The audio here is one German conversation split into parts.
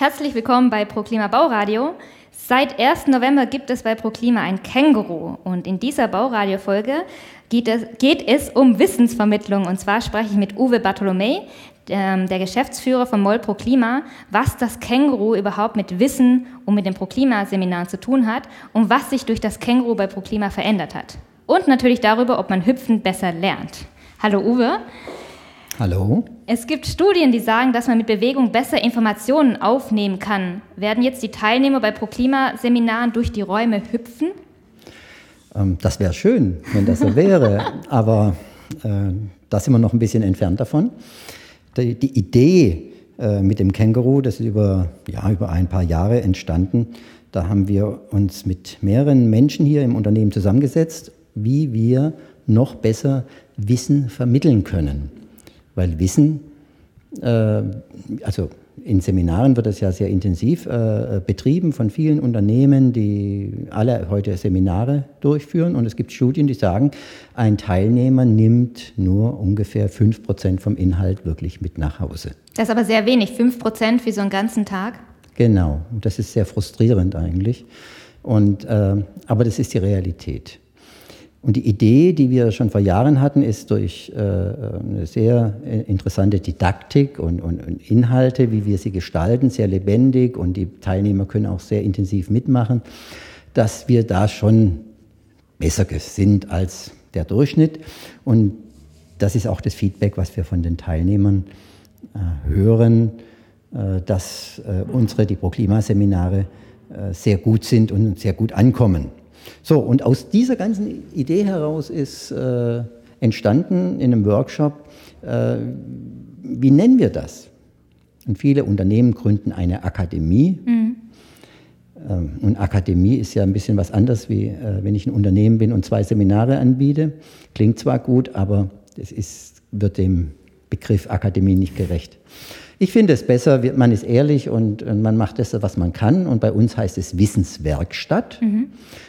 Herzlich willkommen bei ProKlima Bauradio. Seit 1. November gibt es bei ProKlima ein Känguru und in dieser Bauradio-Folge geht es, geht es um Wissensvermittlung und zwar spreche ich mit Uwe Bartholomä, der Geschäftsführer von MOL ProKlima, was das Känguru überhaupt mit Wissen und mit dem ProKlima-Seminar zu tun hat und was sich durch das Känguru bei ProKlima verändert hat. Und natürlich darüber, ob man hüpfen besser lernt. Hallo Uwe. Hallo. Es gibt Studien, die sagen, dass man mit Bewegung besser Informationen aufnehmen kann. Werden jetzt die Teilnehmer bei ProKlima-Seminaren durch die Räume hüpfen? Ähm, das wäre schön, wenn das so wäre. Aber äh, da sind wir noch ein bisschen entfernt davon. Die, die Idee äh, mit dem Känguru, das ist über, ja, über ein paar Jahre entstanden. Da haben wir uns mit mehreren Menschen hier im Unternehmen zusammengesetzt, wie wir noch besser Wissen vermitteln können weil Wissen, äh, also in Seminaren wird das ja sehr intensiv äh, betrieben von vielen Unternehmen, die alle heute Seminare durchführen. Und es gibt Studien, die sagen, ein Teilnehmer nimmt nur ungefähr 5% vom Inhalt wirklich mit nach Hause. Das ist aber sehr wenig, 5% für so einen ganzen Tag? Genau, das ist sehr frustrierend eigentlich. Und, äh, aber das ist die Realität. Und die Idee, die wir schon vor Jahren hatten, ist durch äh, eine sehr interessante Didaktik und, Inhalte, wie wir sie gestalten, sehr lebendig und die Teilnehmer können auch sehr intensiv mitmachen, dass wir da schon besser sind als der Durchschnitt. Und das ist auch das Feedback, was wir von den Teilnehmern äh, hören, äh, dass unsere, die Pro-Klima-Seminare, äh, sehr gut sind und sehr gut ankommen. So, und aus dieser ganzen Idee heraus ist äh, entstanden in einem Workshop, äh, wie nennen wir das? Und viele Unternehmen gründen eine Akademie. Mhm. Ähm, und Akademie ist ja ein bisschen was anderes, wie äh, wenn ich ein Unternehmen bin und zwei Seminare anbiete. Klingt zwar gut, aber es ist, wird dem Begriff Akademie nicht gerecht. Ich finde es besser, man ist ehrlich und, man macht das, was man kann. Und bei uns heißt es Wissenswerkstatt. Mhm.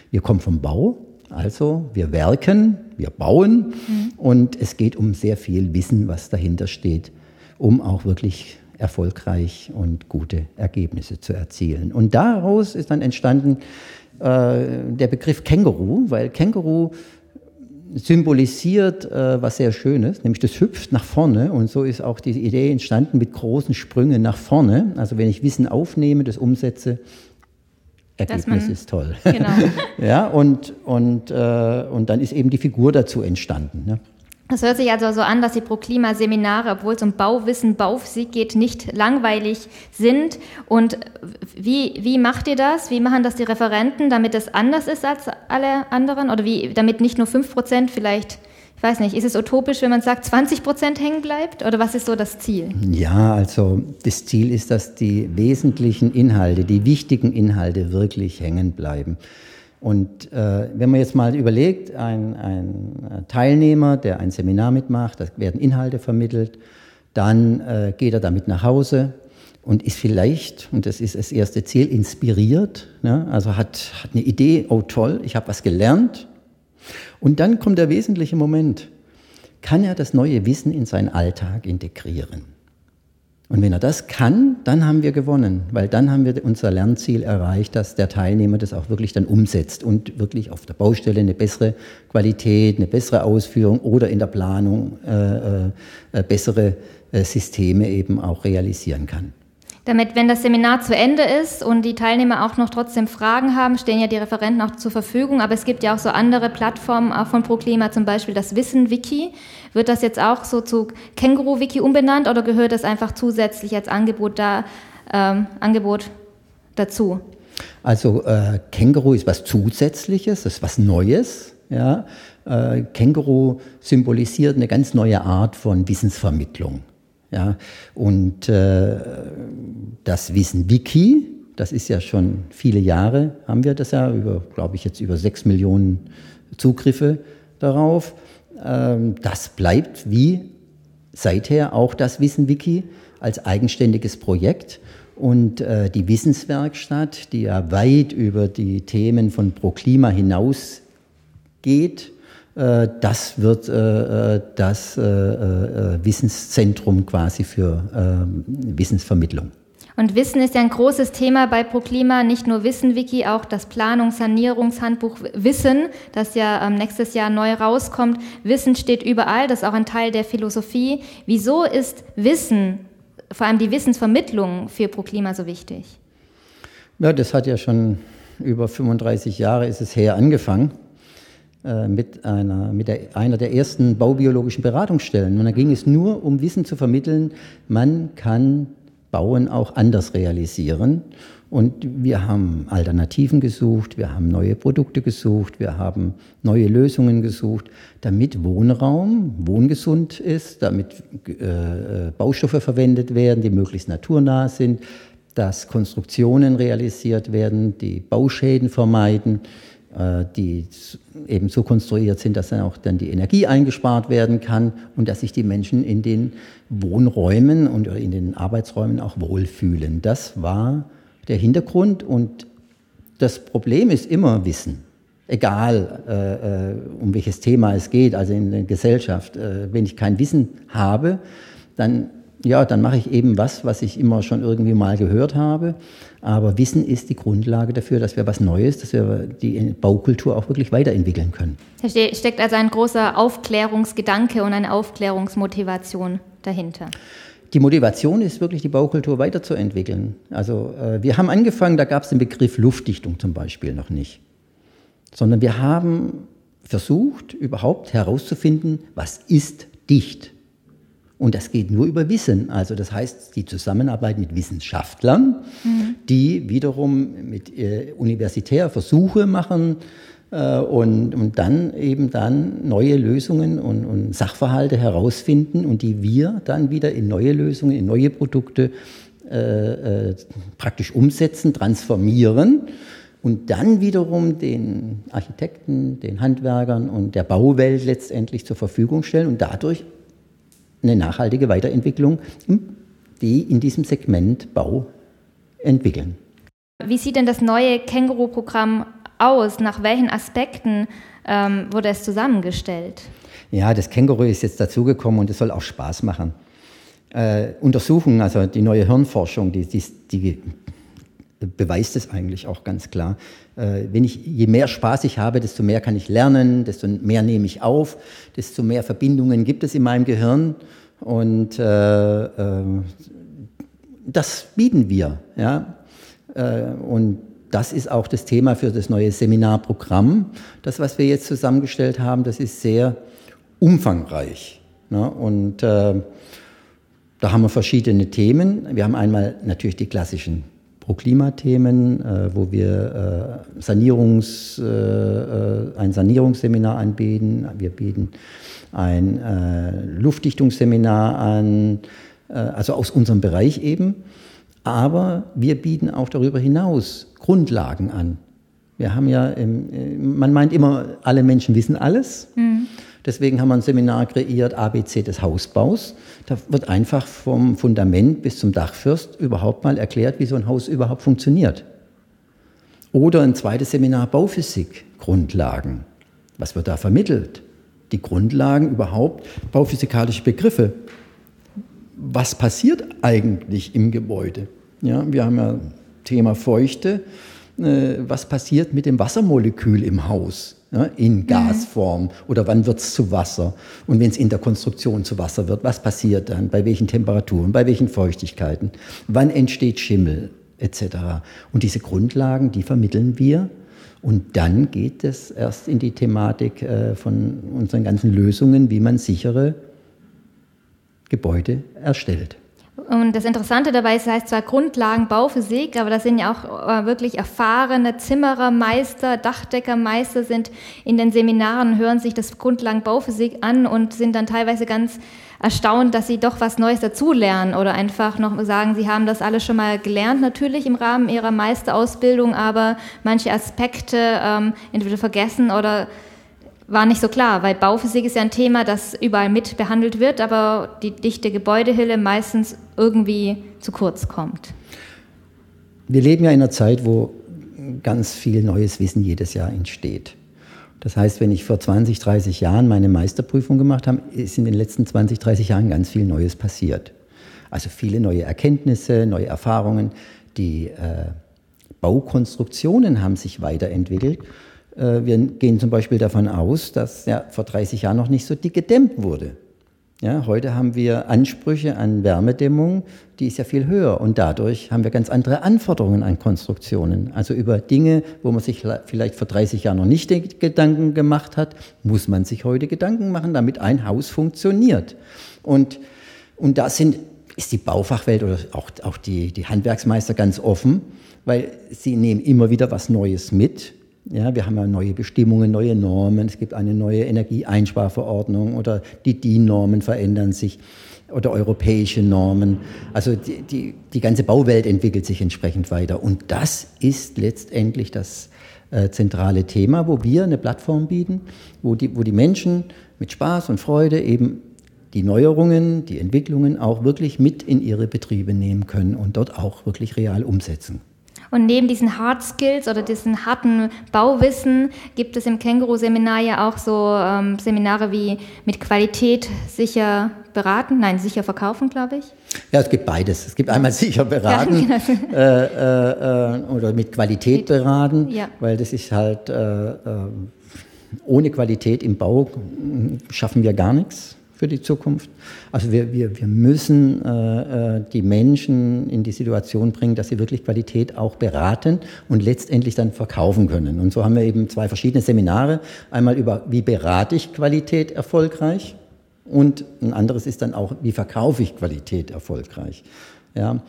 Wir kommen vom Bau, also wir werken, wir bauen mhm. und es geht um sehr viel Wissen, was dahinter steht, um auch wirklich erfolgreich und gute Ergebnisse zu erzielen. Und daraus ist dann entstanden äh, der Begriff Känguru, weil Känguru symbolisiert äh, was sehr Schönes, nämlich das hüpft nach vorne und so ist auch die Idee entstanden mit großen Sprüngen nach vorne. Also wenn ich Wissen aufnehme, das umsetze, Ergebnis man, ist toll. Genau. ja, und, und, äh, und dann ist eben die Figur dazu entstanden. Ne? Das hört sich also so an, dass die Pro-Klima-Seminare, obwohl es um Bauwissen, Bauphysik geht, nicht langweilig sind. Und wie, wie macht ihr das? Wie machen das die Referenten, damit es anders ist als alle anderen? Oder wie, damit nicht nur 5 Prozent vielleicht, ich weiß nicht, ist es utopisch, wenn man sagt, 20 Prozent hängen bleibt? Oder was ist so das Ziel? Ja, also das Ziel ist, dass die wesentlichen Inhalte, die wichtigen Inhalte wirklich hängen bleiben. Und äh, wenn man jetzt mal überlegt, ein, ein Teilnehmer, der ein Seminar mitmacht, da werden Inhalte vermittelt, dann äh, geht er damit nach Hause und ist vielleicht, und das ist das erste Ziel, inspiriert, ne? also hat, hat eine Idee, oh toll, ich habe was gelernt. Und dann kommt der wesentliche Moment, kann er das neue Wissen in seinen Alltag integrieren? Und wenn er das kann, dann haben wir gewonnen, weil dann haben wir unser Lernziel erreicht, dass der Teilnehmer das auch wirklich dann umsetzt und wirklich auf der Baustelle eine bessere Qualität, eine bessere Ausführung oder in der Planung äh, äh, bessere äh, Systeme eben auch realisieren kann. Damit, wenn das Seminar zu Ende ist und die Teilnehmer auch noch trotzdem Fragen haben, stehen ja die Referenten auch zur Verfügung. Aber es gibt ja auch so andere Plattformen, auch von ProKlima, zum Beispiel das Wissen-Wiki. Wird das jetzt auch so zu Känguru-Wiki umbenannt oder gehört das einfach zusätzlich als Angebot, da, ähm, Angebot dazu? Also äh, Känguru ist was Zusätzliches, das ist was Neues. Ja? Äh, Känguru symbolisiert eine ganz neue Art von Wissensvermittlung. Ja, und äh, das Wissen Wiki, das ist ja schon viele Jahre, haben wir das ja, über, glaube ich, jetzt über sechs Millionen Zugriffe darauf. Ähm, das bleibt wie seither auch das Wissen Wiki als eigenständiges Projekt. Und äh, die Wissenswerkstatt, die ja weit über die Themen von ProKlima hinausgeht, das wird äh, äh, das Wissenszentrum quasi für ähm, Wissensvermittlung. Und Wissen ist ja ein großes Thema bei ProKlima, nicht nur Wissen-Wiki, auch das Planungssanierungshandbuch Wissen, das ja ähm, nächstes Jahr neu rauskommt. Wissen steht überall, das ist auch ein Teil der Philosophie. Wieso ist Wissen, vor allem die Wissensvermittlung für ProKlima so wichtig? Ja, das hat ja schon über 35 Jahre ist es her angefangen äh, mit, einer, mit der, einer der ersten baubiologischen Beratungsstellen. Und da ging es nur um Wissen zu vermitteln, man kann Bauen auch anders realisieren. Und wir haben Alternativen gesucht, wir haben neue Produkte gesucht, wir haben neue Lösungen gesucht, damit Wohnraum wohngesund ist, damit äh, Baustoffe verwendet werden, die möglichst naturnah sind, dass Konstruktionen realisiert werden, die Bauschäden vermeiden, äh, die eben so konstruiert sind, dass dann auch dann die Energie eingespart werden kann und dass sich die Menschen in den Wohnräumen und in den Arbeitsräumen auch wohlfühlen. Das war der Hintergrund und das Problem ist immer Wissen. Egal, äh, äh um welches Thema es geht, also in der Gesellschaft. Äh, wenn ich kein Wissen habe, dann ja, dann mache ich eben was, was ich immer schon irgendwie mal gehört habe. Aber Wissen ist die Grundlage dafür, dass wir was Neues, dass wir die Baukultur auch wirklich weiterentwickeln können. Da steckt also ein großer Aufklärungsgedanke und eine Aufklärungsmotivation dahinter. Die Motivation ist wirklich, die Baukultur weiterzuentwickeln. Also äh, wir haben angefangen, da gab es den Begriff Luftdichtung zum Beispiel noch nicht. Sondern wir haben versucht, überhaupt herauszufinden, was ist dicht. Und das geht nur über Wissen. Also das heißt, die Zusammenarbeit mit Wissenschaftlern, mhm. die wiederum mit äh, universitär Versuche machen äh, und, und dann eben dann neue Lösungen und, und, Sachverhalte herausfinden und die wir dann wieder in neue Lösungen, in neue Produkte äh, äh praktisch umsetzen, transformieren und dann wiederum den Architekten, den Handwerkern und der Bauwelt letztendlich zur Verfügung stellen und dadurch eine nachhaltige Weiterentwicklung, die in diesem Segment Bau entwickeln. Wie sieht denn das neue Känguru-Programm aus? Nach welchen Aspekten ähm, wurde es zusammengestellt? Ja, das Känguru ist jetzt dazugekommen und es soll auch Spaß machen. Äh, Untersuchungen, also die neue Hirnforschung, die, die, die beweist es eigentlich auch ganz klar. Äh, wenn ich, je mehr Spaß ich habe, desto mehr kann ich lernen, desto mehr nehme ich auf, desto mehr Verbindungen gibt es in meinem Gehirn. Und äh, äh, das bieten wir. Ja? Äh, und das ist auch das Thema für das neue Seminarprogramm. Das, was wir jetzt zusammengestellt haben, das ist sehr umfangreich. Ne? Und äh, da haben wir verschiedene Themen. Wir haben einmal natürlich die klassischen Pro-Klima-Themen, äh, wo wir äh, Sanierungs, äh, äh ein Sanierungsseminar anbieten. Wir bieten ein äh, Luftdichtungsseminar an, also aus unserem Bereich eben. Aber wir bieten auch darüber hinaus Grundlagen an. Wir haben ja, man meint immer, alle Menschen wissen alles. Mhm. Deswegen haben wir ein Seminar kreiert, ABC des Hausbaus. Da wird einfach vom Fundament bis zum Dachfürst überhaupt mal erklärt, wie so ein Haus überhaupt funktioniert. Oder ein zweites Seminar Bauphysik, Grundlagen. Was wird da vermittelt? Die Grundlagen überhaupt, bauphysikalische Begriffe. Was passiert eigentlich im Gebäude? Ja, wir haben ja Thema Feuchte. Äh, was passiert mit dem Wassermolekül im Haus? Ja, in mhm. Gasform oder wann wird es zu Wasser? Und wenn es in der Konstruktion zu Wasser wird, was passiert dann? Bei welchen Temperaturen? Bei welchen Feuchtigkeiten? Wann entsteht Schimmel? Etc. Und diese Grundlagen, die vermitteln wir. Und dann geht es erst in die Thematik äh, von unseren ganzen Lösungen, wie man sichere Gebäude erstellt. Und das Interessante dabei ist, es heißt zwar Grundlagen Bauphysik, aber das sind ja auch äh, wirklich erfahrene Zimmerermeister, Dachdeckermeister sind in den Seminaren, hören sich das Grundlagen Bauphysik an und sind dann teilweise ganz erstaunt, dass sie doch was Neues dazulernen oder einfach noch sagen, sie haben das alles schon mal gelernt, natürlich im Rahmen ihrer Meisterausbildung, aber manche Aspekte ähm, entweder vergessen oder war nicht so klar, weil Bauphysik ist ja ein Thema, das überall mit behandelt wird, aber die dichte Gebäudehülle meistens irgendwie zu kurz kommt. Wir leben ja in einer Zeit, wo ganz viel neues Wissen jedes Jahr entsteht. Das heißt, wenn ich vor 20, 30 Jahren meine Meisterprüfung gemacht habe, ist in den letzten 20, 30 Jahren ganz viel Neues passiert. Also viele neue Erkenntnisse, neue Erfahrungen. Die äh, Baukonstruktionen haben sich weiterentwickelt. Äh, wir gehen zum Beispiel davon aus, dass ja, vor 30 Jahren noch nicht so dick gedämmt wurde. Ja, heute haben wir Ansprüche an Wärmedämmung, die ist ja viel höher und dadurch haben wir ganz andere Anforderungen an Konstruktionen. Also über Dinge, wo man sich vielleicht vor 30 Jahren noch nicht Gedanken gemacht hat, muss man sich heute Gedanken machen, damit ein Haus funktioniert. Und, und da sind, ist die Baufachwelt oder auch, auch die, die Handwerksmeister ganz offen, weil sie nehmen immer wieder was Neues mit ja, wir haben ja neue Bestimmungen, neue Normen, es gibt eine neue Energieeinsparverordnung oder die DIN-Normen verändern sich oder europäische Normen. Also die, die, die ganze Bauwelt entwickelt sich entsprechend weiter. Und das ist letztendlich das äh, zentrale Thema, wo wir eine Plattform bieten, wo die, wo die Menschen mit Spaß und Freude eben die Neuerungen, die Entwicklungen auch wirklich mit in ihre Betriebe nehmen können und dort auch wirklich real umsetzen. Und neben diesen Hard Skills oder diesen harten Bauwissen gibt es im Känguru-Seminar ja auch so ähm, Seminare wie mit Qualität sicher beraten, nein, sicher verkaufen, glaube ich. Ja, es gibt beides. Es gibt einmal sicher beraten ja, genau. äh, äh, oder mit Qualität beraten, ja. weil das ist halt äh, äh, ohne Qualität im Bau schaffen wir gar nichts für die Zukunft. Also wir, wir, wir müssen äh, äh, die Menschen in die Situation bringen, dass sie wirklich Qualität auch beraten und letztendlich dann verkaufen können. Und so haben wir eben zwei verschiedene Seminare. Einmal über, wie berate ich Qualität erfolgreich und ein anderes ist dann auch, wie verkaufe ich Qualität erfolgreich. Ja.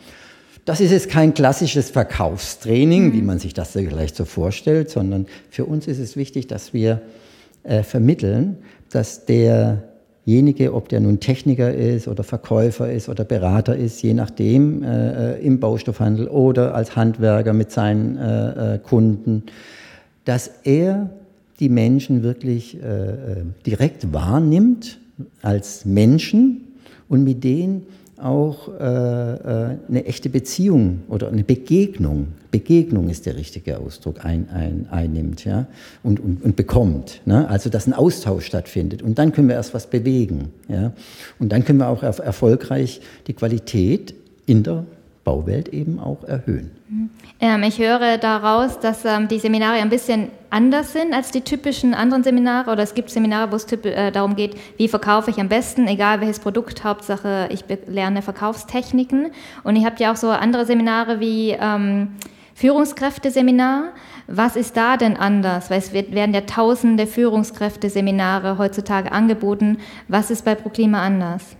Das ist jetzt kein klassisches Verkaufstraining, mhm. wie man sich das vielleicht so vorstellt, sondern für uns ist es wichtig, dass wir äh, vermitteln, dass der derjenige, ob der nun Techniker ist oder Verkäufer ist oder Berater ist, je nachdem, äh, äh, im Baustoffhandel oder als Handwerker mit seinen äh, äh Kunden, dass er die Menschen wirklich äh, äh, direkt wahrnimmt als Menschen und mit denen auch äh, äh, eine echte Beziehung oder eine Begegnung, Begegnung ist der richtige Ausdruck, ein, ein, einnimmt ja? und, und, und bekommt. Ne? Also dass ein Austausch stattfindet. Und dann können wir erst was bewegen. Ja? Und dann können wir auch erfolgreich die Qualität in der Bauwelt eben auch erhöhen. Ähm, ich höre daraus, dass ähm, die Seminare ein bisschen anders sind als die typischen anderen Seminare. Oder es gibt Seminare, wo es äh, darum geht, wie verkaufe ich am besten, egal welches Produkt, Hauptsache ich lerne Verkaufstechniken. Und ihr habt ja auch so andere Seminare wie ähm, Führungskräfteseminar. Was ist da denn anders? Weil es wird, werden ja tausende Führungskräfteseminare heutzutage angeboten. Was ist bei ProKlima anders?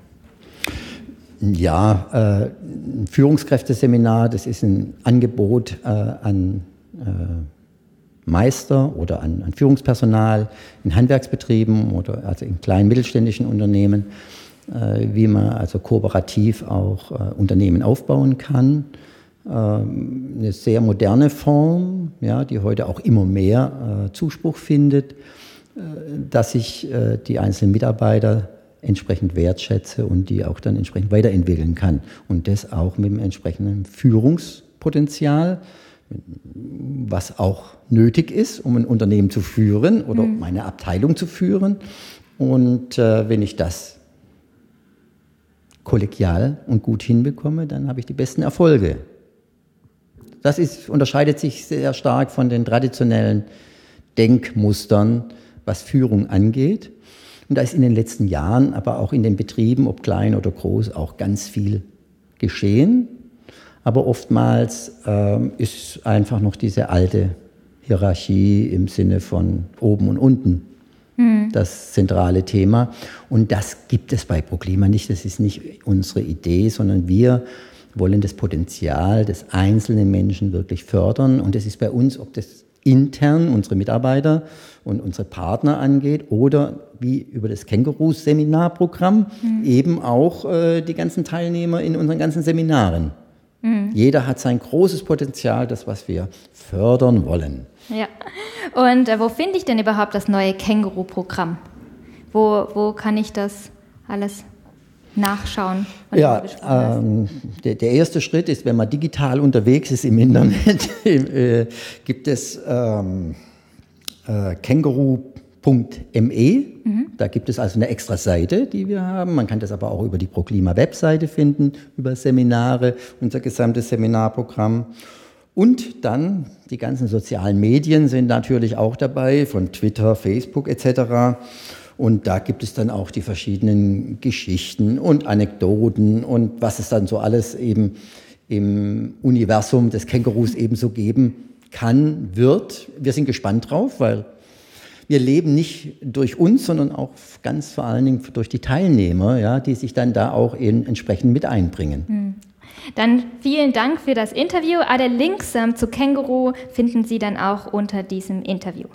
Ja, äh, ein Führungskräfteseminar, das ist ein Angebot äh, an äh, Meister oder an, an, Führungspersonal in Handwerksbetrieben oder also in kleinen mittelständischen Unternehmen, äh, wie man also kooperativ auch äh, Unternehmen aufbauen kann. Ähm, eine sehr moderne Form, ja, die heute auch immer mehr äh, Zuspruch findet, dass sich die einzelnen Mitarbeiter entsprechend wertschätze und die auch dann entsprechend weiterentwickeln kann. Und das auch mit dem entsprechenden Führungspotenzial, was auch nötig ist, um ein Unternehmen zu führen oder mhm. meine Abteilung zu führen. Und äh, wenn ich das kollegial und gut hinbekomme, dann habe ich die besten Erfolge. Das ist, unterscheidet sich sehr stark von den traditionellen Denkmustern, was Führung angeht. Und da ist in den letzten Jahren, aber auch in den Betrieben, ob klein oder groß, auch ganz viel geschehen. Aber oftmals ähm, ist einfach noch diese alte Hierarchie im Sinne von oben und unten hm. das zentrale Thema. Und das gibt es bei ProKlima nicht. Das ist nicht unsere Idee, sondern wir wollen das Potenzial des einzelnen Menschen wirklich fördern. Und es ist bei uns, ob das intern unsere Mitarbeiter und unsere Partner angeht oder wie über das Kängurus-Seminarprogramm mhm. eben auch äh, die ganzen Teilnehmer in unseren ganzen Seminaren. Mhm. Jeder hat sein großes Potenzial, das, was wir fördern wollen. Ja. Und äh, wo finde ich denn überhaupt das neue Känguru-Programm? Wo, wo kann ich das alles nachschauen. Ja, ähm, der, der, erste Schritt ist, wenn man digital unterwegs ist im Internet, äh, gibt es ähm, äh, Känguru Mhm. Da gibt es also eine extra Seite, die wir haben. Man kann das aber auch über die ProKlima-Webseite finden, über Seminare, unser gesamtes Seminarprogramm. Und dann die ganzen sozialen Medien sind natürlich auch dabei, von Twitter, Facebook etc. Und da gibt es dann auch die verschiedenen Geschichten und Anekdoten und was es dann so alles eben im Universum des Kängurus ebenso geben kann, wird. Wir sind gespannt drauf, weil wir leben nicht durch uns, sondern auch ganz vor allen Dingen durch die Teilnehmer, ja, die sich dann da auch eben entsprechend mit einbringen. Hm. Dann vielen Dank für das Interview. Alle Links ähm, zu Känguru finden Sie dann auch unter diesem Interview.